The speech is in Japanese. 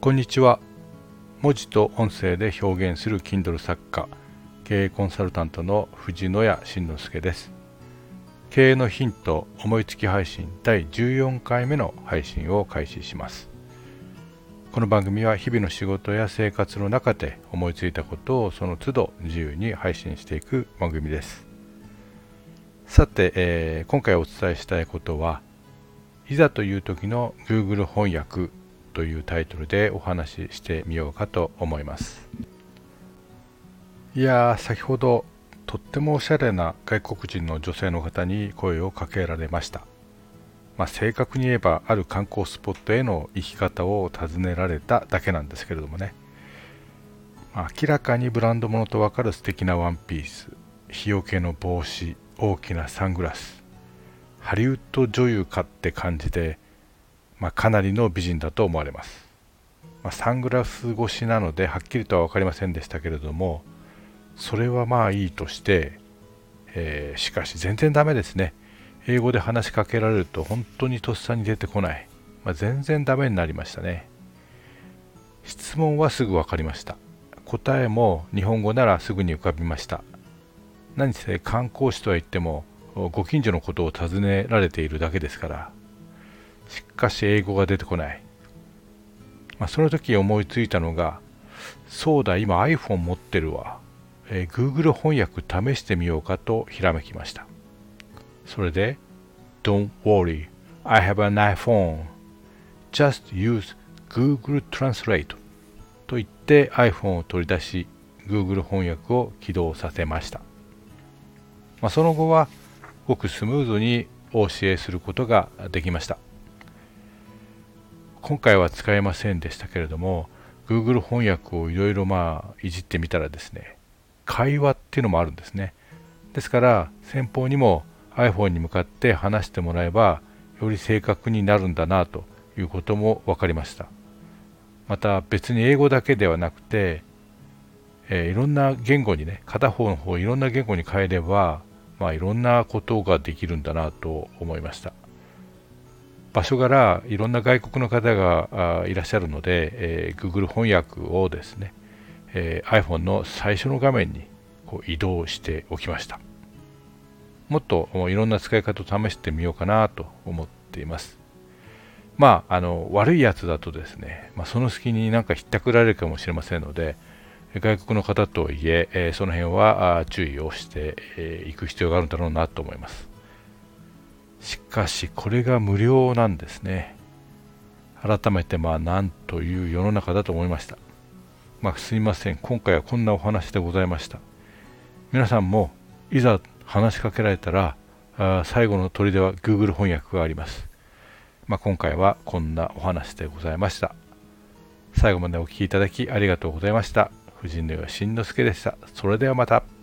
こんにちは。文字と音声で表現する Kindle 作家経営コンサルタントの藤野谷慎之介です。経営のヒント思いつき配信第14回目の配信を開始します。この番組は日々の仕事や生活の中で思いついたことをその都度自由に配信していく番組です。さて、えー、今回お伝えしたいことはいざという時の Google 翻訳というタイトルでお話ししてみようかと思います。いや先ほどとってもおしゃれな外国人の女性の方に声をかけられました。まあ、正確に言えばある観光スポットへの行き方を尋ねられただけなんですけれどもね、まあ、明らかにブランド物とわかる素敵なワンピース。日よけの帽子大きなサングラス。ハリウッド女優かって感じで、まあ、かなりの美人だと思われます、まあ、サングラス越しなのではっきりとは分かりませんでしたけれどもそれはまあいいとして、えー、しかし全然ダメですね。英語で話しかけられると本当にとっさに出てこない、まあ、全然ダメになりましたね。質問はすぐ分かりました。答えも日本語ならすぐに浮かびました。何せ観光地とは言ってもご近所のことを尋ねられているだけですからかし英語が出てこない、まあ、その時思いついたのがそうだ今 iPhone 持ってるわ、えー、Google 翻訳試してみようかとひらめきました。それで Don't worry I have an iPhone. Just use Google Translate と言って iPhone を取り出し Google 翻訳を起動させました、まあ、その後はごくスムーズにお教えすることができました。今回は使えませんでしたけれども Google 翻訳をいろいろまあいじってみたらですね会話っていうのもあるんですね。ですから先方にも iPhone に向かって話してもらえばより正確になるんだなということも分かりました。また別に英語だけではなくて、えー、いろんな言語にね片方の方いろんな言語に変えればまあ、いろんなことができるんだなと思いました。場所柄いろんな外国の方がいらっしゃるので、えー、Google 翻訳をですね、えー、iPhone の最初の画面にこう移動しておきました。もっといろんな使い方を試してみようかなと思っています。まあ、あの悪いやつだとですね、まあ、その隙になんかひったくられるかもしれませんので、外国の方といええその辺は注意をしていく必要があるんだろうなと思います。しかしこれが無料なんですね改めてまあなんという世の中だと思いましたまあすみません今回はこんなお話でございました皆さんもいざ話しかけられたらあ最後の砦は Google 翻訳がありますまあ、今回はこんなお話でございました最後までお聴きいただきありがとうございました。藤野慎之介でした。それではまた。